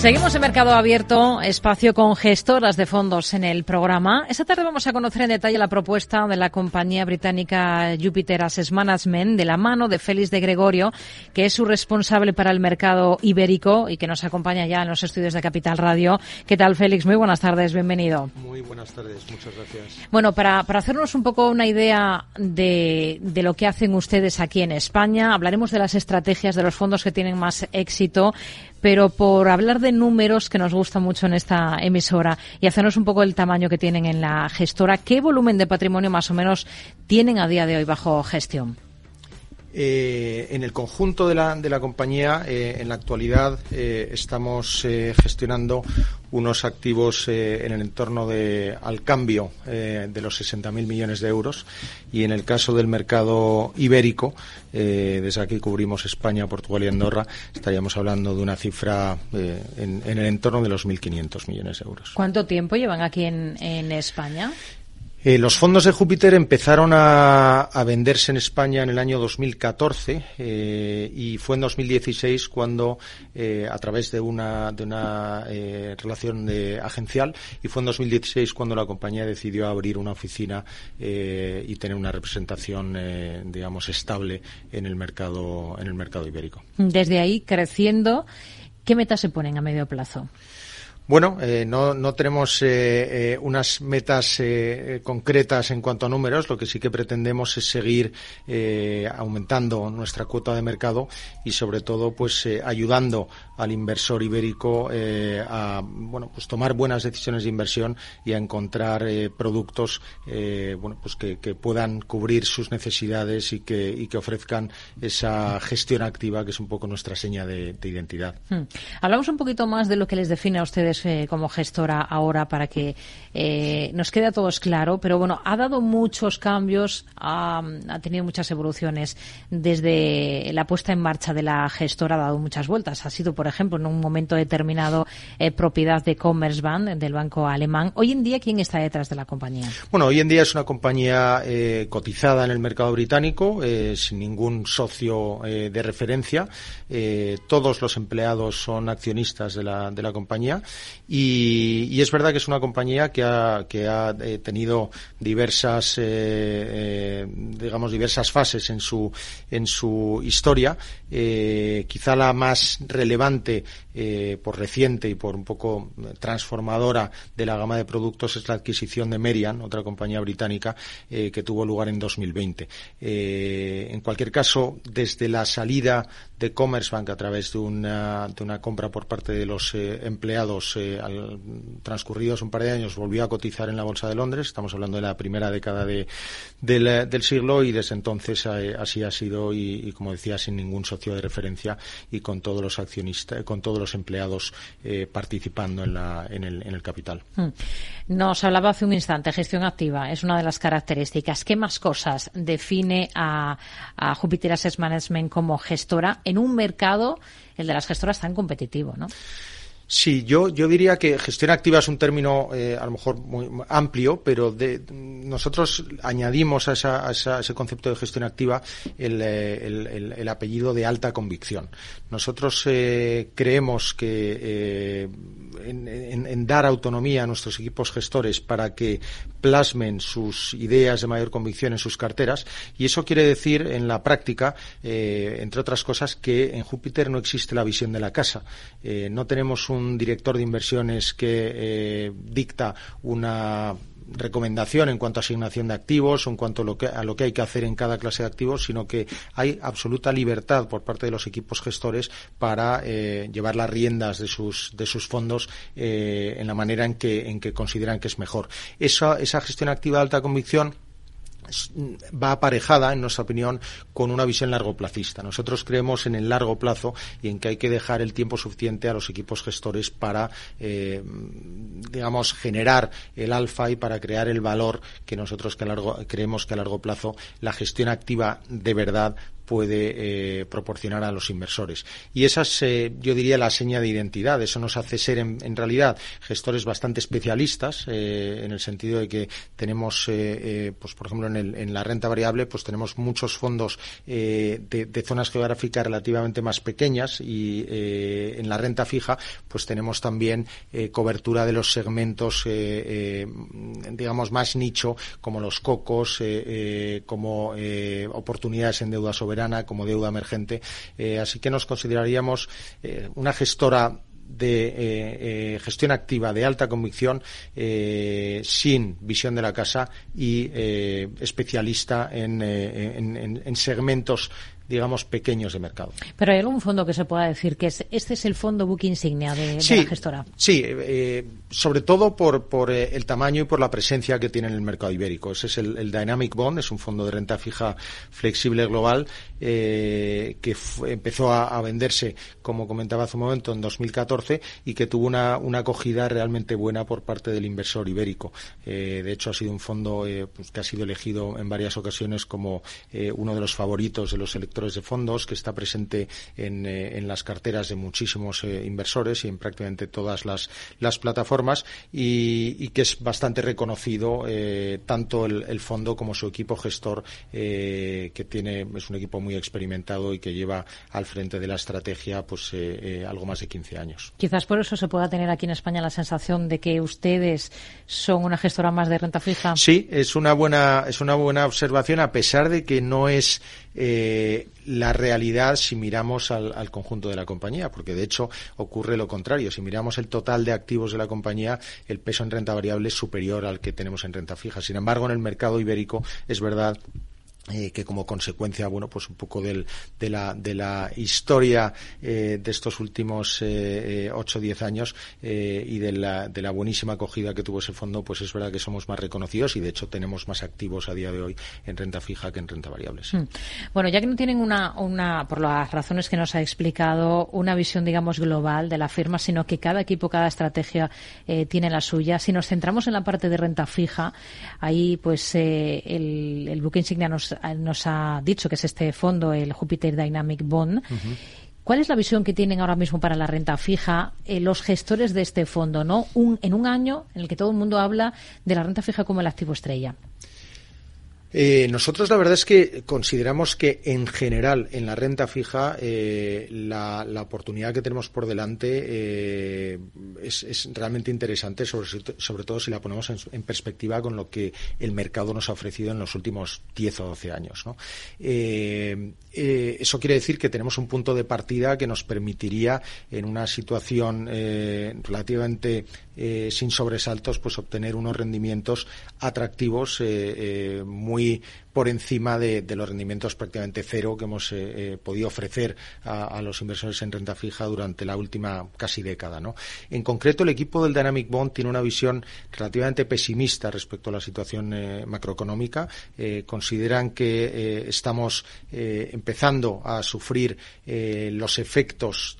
Seguimos en Mercado Abierto, espacio con gestoras de fondos en el programa. Esta tarde vamos a conocer en detalle la propuesta de la compañía británica Jupiter Asset Management de la mano de Félix de Gregorio, que es su responsable para el mercado ibérico y que nos acompaña ya en los estudios de Capital Radio. ¿Qué tal, Félix? Muy buenas tardes, bienvenido. Muy buenas tardes, muchas gracias. Bueno, para, para hacernos un poco una idea de, de lo que hacen ustedes aquí en España, hablaremos de las estrategias de los fondos que tienen más éxito pero por hablar de números que nos gusta mucho en esta emisora y hacernos un poco el tamaño que tienen en la gestora, ¿qué volumen de patrimonio más o menos tienen a día de hoy bajo gestión? Eh, en el conjunto de la, de la compañía, eh, en la actualidad, eh, estamos eh, gestionando unos activos eh, en el entorno de, al cambio de los 60.000 millones de euros y en el caso del mercado ibérico, desde aquí cubrimos España, Portugal y Andorra, estaríamos hablando de una cifra en, el entorno de los 1.500 millones de euros. ¿Cuánto tiempo llevan aquí en España? Eh, los fondos de Júpiter empezaron a, a, venderse en España en el año 2014 eh, y fue en 2016 cuando, eh, a través de una, de una eh, relación de agencial, y fue en 2016 cuando la compañía decidió abrir una oficina eh, y tener una representación, digamos, estable en el mercado, en el mercado ibérico. Desde ahí creciendo, ¿qué metas se ponen a medio plazo? Bueno, eh, no, no, tenemos eh, eh, unas metas eh, concretas en cuanto a números. Lo que sí que pretendemos es seguir eh, aumentando nuestra cuota de mercado y, sobre todo, pues eh, ayudando al inversor ibérico a bueno, pues tomar buenas decisiones de inversión y a encontrar productos bueno, pues que, que, puedan cubrir sus necesidades y que, y que, ofrezcan esa gestión activa que es un poco nuestra seña de, de identidad. Hmm. Hablamos un poquito más de lo que les define a ustedes eh, como gestora ahora para que eh, nos quede a todos claro, pero bueno, ha dado muchos cambios, ha, ha, tenido muchas evoluciones desde la puesta en marcha de la gestora, ha dado muchas vueltas. Ha sido, por ejemplo, en un momento determinado eh, propiedad de Commerzbank, del banco alemán. Hoy en día, ¿quién está detrás de la compañía? Bueno, hoy en día es una compañía eh, cotizada en el mercado británico, sin ningún socio de referencia. todos los empleados son accionistas de la, de la compañía y, y, es verdad que es una compañía que ha, que ha eh, tenido diversas, eh, eh, digamos, diversas fases en su, en su historia. Eh, quizá la más relevante eh, por reciente y por un poco transformadora de la gama de productos es la adquisición de Merian, otra compañía británica eh, que tuvo lugar en 2020. en cualquier caso, desde la salida de Commerzbank a través de una, de una compra por parte de los empleados al, transcurridos un par de años volvió a cotizar en la Bolsa de Londres. Estamos hablando de la primera década de, del, siglo y desde entonces eh, así ha sido y, y, como decía, sin ningún socio de referencia y con todos los accionistas, con todos los empleados eh, participando en, la, en, el, en el capital. Hmm. Nos hablaba hace un instante, gestión activa es una de las características. ¿Qué más cosas define a, a Jupiter Asset Management como gestora en un mercado, el de las gestoras, tan competitivo, ¿no? Sí, yo, yo diría que gestión activa es un término eh, a lo mejor muy amplio, pero de, nosotros añadimos a, esa, a, esa, ese concepto de gestión activa el, eh, el, el, el apellido de alta convicción. Nosotros eh, creemos que eh, en, en, en, dar autonomía a nuestros equipos gestores para que plasmen sus ideas de mayor convicción en sus carteras y eso quiere decir en la práctica, eh, entre otras cosas, que en Júpiter no existe la visión de la casa. no tenemos un un director de inversiones que eh, dicta una recomendación en cuanto a asignación de activos o en cuanto a lo, que, a lo que hay que hacer en cada clase de activos, sino que hay absoluta libertad por parte de los equipos gestores para eh, llevar las riendas de sus, de sus fondos eh, en la manera en que, en que consideran que es mejor. Esa, esa gestión activa de alta convicción va aparejada, en nuestra opinión, con una visión largoplacista. Nosotros creemos en el largo plazo y en que hay que dejar el tiempo suficiente a los equipos gestores para, eh, digamos, generar el alfa y para crear el valor que nosotros largo, creemos que a largo plazo la gestión activa de verdad puede proporcionar a los inversores. Y esa es, yo diría, la seña de identidad. Eso nos hace ser, en, realidad, gestores bastante especialistas, en el sentido de que tenemos, pues por ejemplo, en, la renta variable, pues tenemos muchos fondos de, zonas geográficas relativamente más pequeñas y en la renta fija, pues tenemos también cobertura de los segmentos, digamos, más nicho, como los cocos, como oportunidades en deuda soberana, como deuda emergente. así que nos consideraríamos una gestora de gestión activa de alta convicción sin visión de la casa y especialista en, en, segmentos digamos, pequeños de mercado. Pero hay algún fondo que se pueda decir que es, este es el fondo book insignia de, la gestora. Sí, eh, sobre todo por, por eh, el tamaño y por la presencia que tiene en el mercado ibérico. Ese es el, Dynamic Bond, es un fondo de renta fija flexible global eh, que empezó a, venderse, como comentaba hace un momento, en 2014 y que tuvo una, una acogida realmente buena por parte del inversor ibérico. de hecho, ha sido un fondo pues, que ha sido elegido en varias ocasiones como uno de los favoritos de los electores de fondos, que está presente en, eh, las carteras de muchísimos eh, inversores y en prácticamente todas las, las plataformas y, que es bastante reconocido eh, tanto el, fondo como su equipo gestor, que tiene es un equipo muy experimentado y que lleva al frente de la estrategia pues algo más de 15 años. Quizás por eso se pueda tener aquí en España la sensación de que ustedes son una gestora más de renta fija. Sí, es una buena es una buena observación a pesar de que no es eh, la realidad si miramos al, conjunto de la compañía, porque de hecho ocurre lo contrario. Si miramos el total de activos de la compañía, el peso en renta variable es superior al que tenemos en renta fija. Sin embargo, en el mercado ibérico es verdad eh, que como consecuencia, bueno, pues un poco del, de, la, de la historia eh, de estos últimos eh, 8 o 10 años eh, y de la, de la buenísima acogida que tuvo ese fondo, pues es verdad que somos más reconocidos y de hecho tenemos más activos a día de hoy en renta fija que en renta variable. Hmm. Bueno, ya que no tienen una, una, por las razones que nos ha explicado, una visión, digamos, global de la firma, sino que cada equipo, cada estrategia tiene la suya. Si nos centramos en la parte de renta fija, ahí pues el, el buque insignia nos nos ha dicho que es este fondo, el Jupiter Dynamic Bond. ¿Cuál es la visión que tienen ahora mismo para la renta fija eh, los gestores de este fondo, no? en un año en el que todo el mundo habla de la renta fija como el activo estrella. Eh, nosotros la verdad es que consideramos que en general en la renta fija eh, la, oportunidad que tenemos por delante eh, es, realmente interesante, sobre, todo si la ponemos en, perspectiva con lo que el mercado nos ha ofrecido en los últimos 10 o 12 años. eso quiere decir que tenemos un punto de partida que nos permitiría en una situación relativamente sin sobresaltos pues obtener unos rendimientos atractivos muy we por encima de, los rendimientos prácticamente cero que hemos eh, eh, podido ofrecer a, los inversores en renta fija durante la última casi década. ¿no? En concreto, el equipo del Dynamic Bond tiene una visión relativamente pesimista respecto a la situación eh, macroeconómica. consideran que estamos empezando a sufrir los efectos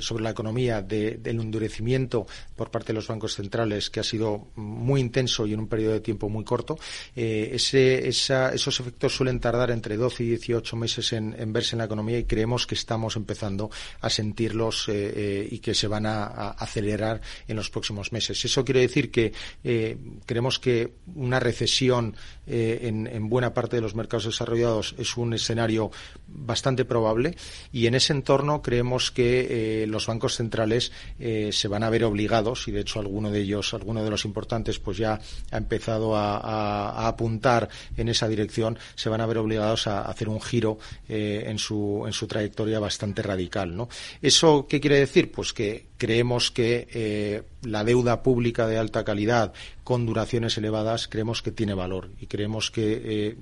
sobre la economía del endurecimiento por parte de los bancos centrales que ha sido muy intenso y en un periodo de tiempo muy corto. esos efectos suelen tardar entre 12 y 18 meses en, verse en la economía y creemos que estamos empezando a sentirlos eh, eh, y que se van a, acelerar en los próximos meses. Eso quiere decir que eh, creemos que una recesión en, buena parte de los mercados desarrollados es un escenario bastante probable y en ese entorno creemos que los bancos centrales se van a ver obligados y de hecho alguno de ellos, alguno de los importantes, pues ya ha empezado a apuntar en esa dirección, se van a ver obligados a hacer un giro eh, en, su, en su trayectoria bastante radical. ¿no? ¿Eso qué quiere decir? Pues que creemos que eh, la deuda pública de alta calidad con duraciones elevadas creemos que tiene valor y creemos que eh,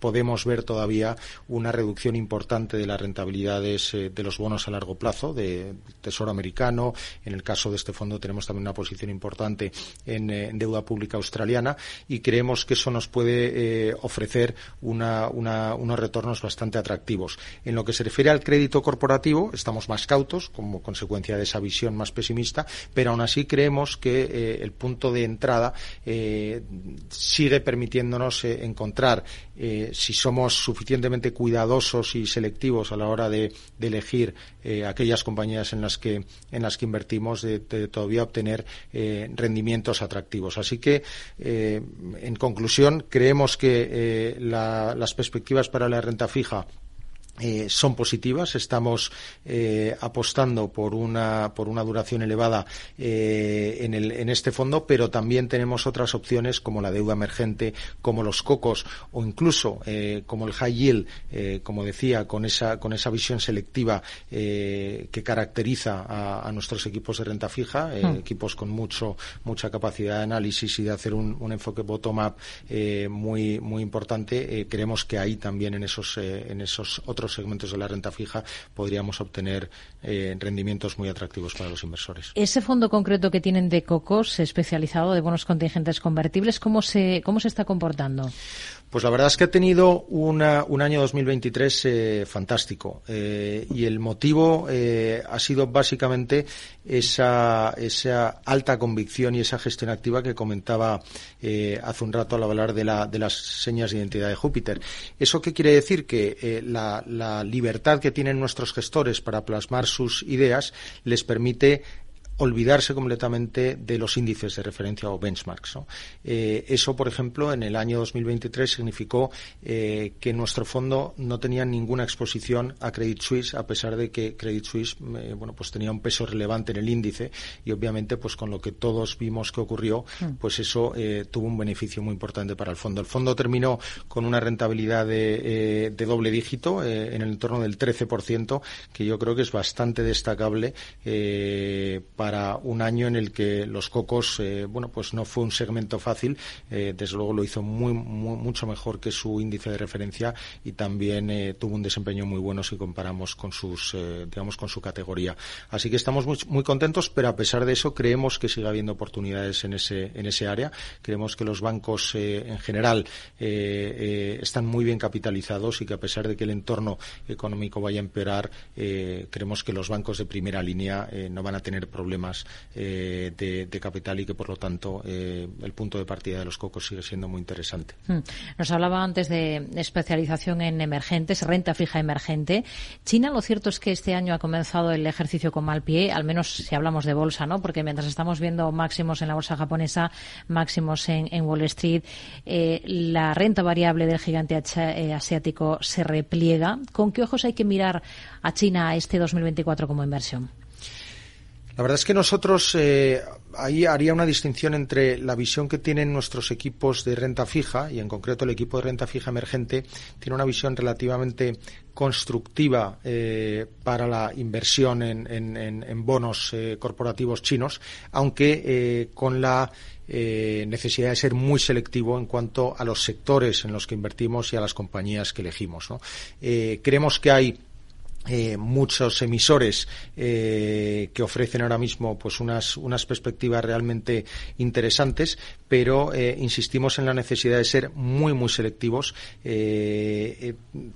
podemos ver todavía una reducción importante de las rentabilidades eh, de los bonos a largo plazo de Tesoro americano. En el caso de este fondo tenemos también una posición importante en, eh, deuda pública australiana y creemos que eso nos puede eh, ofrecer unos retornos bastante atractivos. En lo que se refiere al crédito corporativo, estamos más cautos como consecuencia de esa visión más pesimista, pero aún así creemos que el punto de entrada sigue permitiéndonos encontrar si somos suficientemente cuidadosos y selectivos a la hora de, elegir aquellas compañías en las que en las que invertimos de, todavía obtener rendimientos atractivos. Así que, en conclusión, creemos que las perspectivas para la renta fija eh, son positivas. Estamos eh, apostando por una, por una duración elevada eh, en, el, en, este fondo, pero también tenemos otras opciones como la deuda emergente, como los cocos o incluso como el high yield, como decía, con esa, con esa visión selectiva que caracteriza a, nuestros equipos de renta fija, hmm. equipos con mucho, mucha capacidad de análisis y de hacer un, un enfoque bottom-up muy, muy importante. creemos que ahí también en esos, en esos otros segmentos de la renta fija podríamos obtener eh, rendimientos muy atractivos para los inversores. Ese fondo concreto que tienen de COCOS especializado de bonos contingentes convertibles, ¿cómo se, cómo se está comportando? Pues la verdad es que ha tenido un año 2023 eh, fantástico eh, y el motivo eh, ha sido básicamente esa, alta convicción y esa gestión activa que comentaba hace un rato al hablar de, la, de las señas de identidad de Júpiter. ¿Eso qué quiere decir? Que la libertad que tienen nuestros gestores para plasmar sus ideas les permite olvidarse completamente de los índices de referencia o benchmarks. Eh, eso, por ejemplo, en el año 2023 significó eh, que nuestro fondo no tenía ninguna exposición a Credit Suisse, a pesar de que Credit Suisse eh, bueno, pues tenía un peso relevante en el índice y, obviamente, pues con lo que todos vimos que ocurrió, mm. pues eso tuvo un beneficio muy importante para el fondo. El fondo terminó con una rentabilidad de, de doble dígito en el entorno del 13%, que yo creo que es bastante destacable para para un año en el que los cocos, eh, bueno, pues no fue un segmento fácil, eh, desde luego lo hizo muy, mucho mejor que su índice de referencia y también eh, tuvo un desempeño muy bueno si comparamos con sus, digamos, con su categoría. Así que estamos muy, contentos, pero a pesar de eso creemos que sigue habiendo oportunidades en ese, en ese área. Creemos que los bancos en general están muy bien capitalizados y que a pesar de que el entorno económico vaya a empeorar, creemos que los bancos de primera línea no van a tener problemas eh, de, capital y que, por lo tanto, eh, el punto de partida de los cocos sigue siendo muy interesante. Hmm. Nos hablaba antes de especialización en emergentes, renta fija emergente. China, lo cierto es que este año ha comenzado el ejercicio con mal pie, al menos si hablamos de bolsa, ¿no? Porque mientras estamos viendo máximos en la bolsa japonesa, máximos en, Wall Street, eh, la renta variable del gigante asiático se repliega. ¿Con qué ojos hay que mirar a China este 2024 como inversión? La verdad es que nosotros eh, ahí haría una distinción entre la visión que tienen nuestros equipos de renta fija y en concreto el equipo de renta fija emergente tiene una visión relativamente constructiva eh, para la inversión en, bonos eh, corporativos chinos, aunque con la necesidad de ser muy selectivo en cuanto a los sectores en los que invertimos y a las compañías que elegimos. creemos que hay eh, muchos emisores eh, que ofrecen ahora mismo pues unas, unas perspectivas realmente interesantes, pero eh, insistimos en la necesidad de ser muy muy selectivos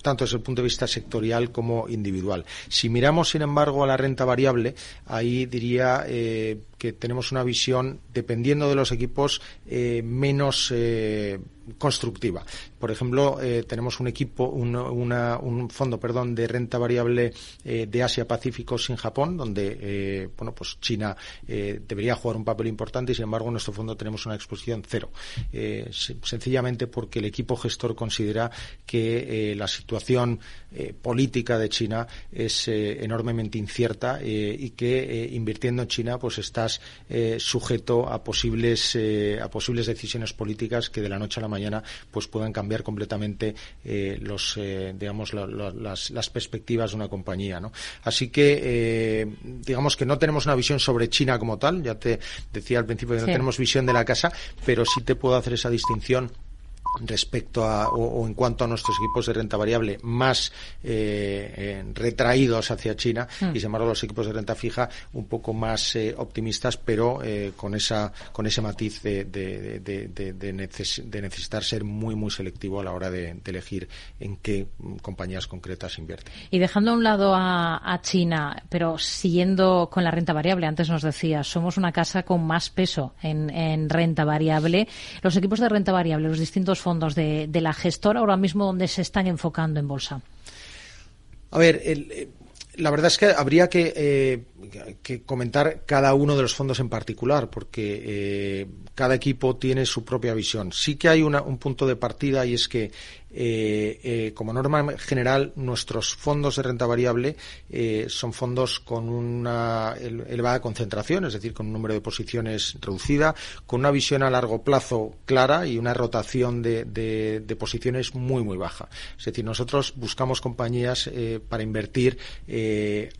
tanto desde el punto de vista sectorial como individual. Si miramos, sin embargo, a la renta variable, ahí diría que tenemos una visión, dependiendo de los equipos, menos constructiva. Por ejemplo, eh, tenemos un equipo, un, un fondo, perdón, de renta variable eh, de Asia Pacífico sin Japón, donde, eh, bueno, pues China debería jugar un papel importante y, sin embargo, en nuestro fondo tenemos una exposición cero. sencillamente porque el equipo gestor considera que la situación política de China es enormemente incierta y que invirtiendo en China, pues estás sujeto a posibles, a posibles decisiones políticas que de la noche a la mañana pues puedan cambiar completamente eh, los eh, digamos las, perspectivas de una compañía ¿no? así que eh, digamos que no tenemos una visión sobre China como tal ya te decía al principio que no tenemos visión de la casa pero sí te puedo hacer esa distinción respecto a o, en cuanto a nuestros equipos de renta variable más eh, eh, retraídos hacia China hmm. y sin embargo los equipos de renta fija un poco más eh, optimistas pero con esa con ese matiz de, de, de, necesitar ser muy muy selectivo a la hora de, elegir en qué compañías concretas invierte y dejando a un lado a, China pero siguiendo con la renta variable antes nos decía somos una casa con más peso en, en renta variable los equipos de renta variable los distintos fondos de, la gestora ahora mismo donde se están enfocando en bolsa. A ver, el, la verdad es que habría que, eh, que, comentar cada uno de los fondos en particular, porque eh, cada equipo tiene su propia visión. Sí que hay un punto de partida y es que eh, eh, como norma general, nuestros fondos de renta variable eh, son fondos con una elevada concentración, es decir, con un número de posiciones reducida, con una visión a largo plazo clara y una rotación de, posiciones muy, muy baja. Es decir, nosotros buscamos compañías para invertir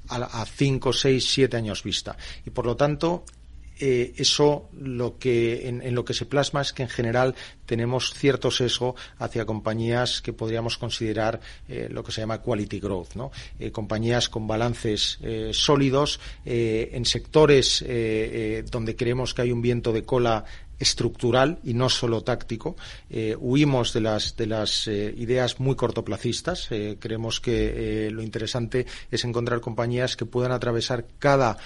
a 5, 6, 7 años vista. Y por lo tanto, eh, eso lo que en, lo que se plasma es que en general tenemos cierto sesgo hacia compañías que podríamos considerar eh, lo que se llama quality growth, ¿no? Eh, compañías con balances sólidos en sectores donde creemos que hay un viento de cola estructural y no solo táctico. Eh, huimos de las, de las eh, ideas muy cortoplacistas. Eh, creemos que lo interesante es encontrar compañías que puedan atravesar cada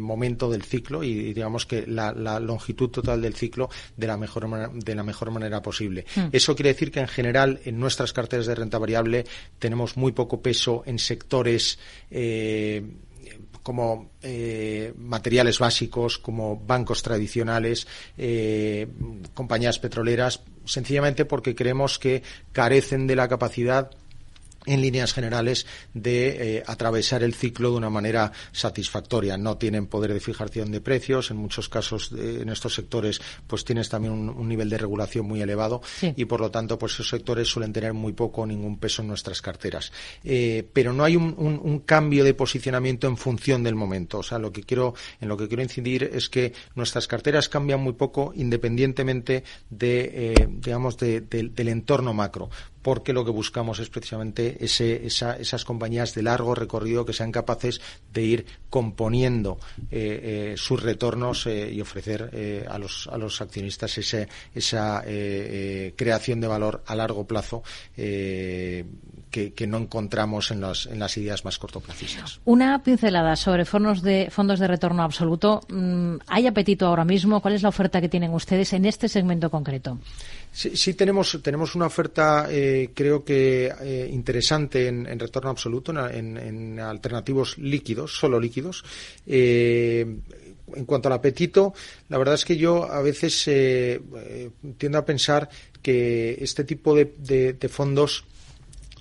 momento del ciclo y, digamos que la, longitud total del ciclo de la mejor, de la mejor manera posible. Hmm. Eso quiere decir que en general en nuestras carteras de renta variable tenemos muy poco peso en sectores como eh, materiales básicos, como bancos tradicionales, eh, compañías petroleras, sencillamente porque creemos que carecen de la capacidad en líneas generales de eh, atravesar el ciclo de una manera satisfactoria. No tienen poder de fijación de precios, en muchos casos en estos sectores pues tienes también un, nivel de regulación muy elevado y por lo tanto pues esos sectores suelen tener muy poco o ningún peso en nuestras carteras. Eh, pero no hay un, cambio de posicionamiento en función del momento. O sea, lo que quiero, en lo que quiero incidir es que nuestras carteras cambian muy poco independientemente de, eh, digamos, del entorno macro porque lo que buscamos es precisamente ese, esas compañías de largo recorrido que sean capaces de ir componiendo eh, eh, sus retornos eh, y ofrecer a, los, a los accionistas ese, esa creación de valor a largo plazo que, no encontramos en, en las ideas más cortoplacistas. Una pincelada sobre fondos de, fondos de retorno absoluto. Mm, ¿Hay apetito ahora mismo? ¿Cuál es la oferta que tienen ustedes en este segmento concreto? Sí, tenemos, tenemos una oferta, eh, creo que eh, interesante en, retorno absoluto, en, alternativos líquidos, solo líquidos. Eh, en cuanto al apetito, la verdad es que yo a veces tiendo a pensar que este tipo de fondos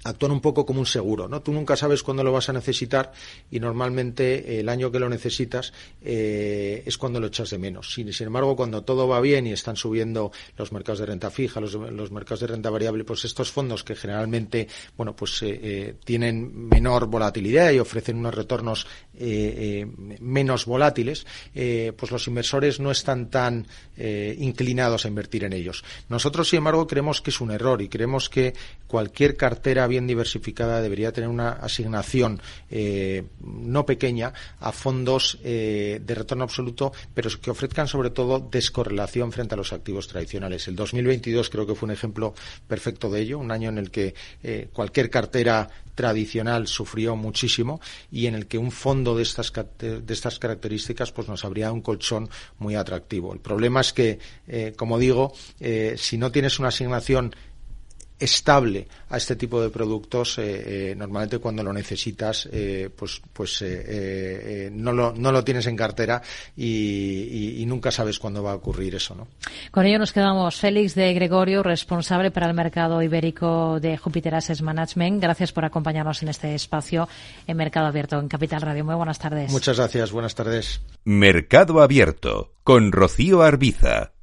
actúan un poco como un seguro, ¿no? Tú nunca sabes cuándo lo vas a necesitar y normalmente el año que lo necesitas eh, es cuando lo echas de menos. Sin, embargo, cuando todo va bien y están subiendo los mercados de renta fija, los, mercados de renta variable, pues estos fondos que generalmente, bueno, pues eh, eh, tienen menor volatilidad y ofrecen unos retornos menos volátiles, pues los inversores no están tan inclinados a invertir en ellos. Nosotros, sin embargo, creemos que es un error y creemos que cualquier cartera bien diversificada debería tener una asignación eh, no pequeña a fondos eh, de retorno absoluto, pero que ofrezcan sobre todo descorrelación frente a los activos tradicionales. El 2022 creo que fue un ejemplo perfecto de ello, un año en el que eh, cualquier cartera tradicional sufrió muchísimo y en el que un fondo de estas, de estas características pues nos habría un colchón muy atractivo. El problema es que, como digo, si no tienes una asignación estable a este tipo de productos, eh, eh, normalmente cuando lo necesitas, eh, pues, pues no, lo, no lo tienes en cartera y, nunca sabes cuándo va a ocurrir eso. ¿no? Con ello nos quedamos. Félix de Gregorio, responsable para el mercado ibérico de Jupiter Assets Management. Gracias por acompañarnos en este espacio en Mercado Abierto en Capital Radio. Muy buenas tardes. Muchas gracias. Buenas tardes. Mercado Abierto con Rocío Arbiza.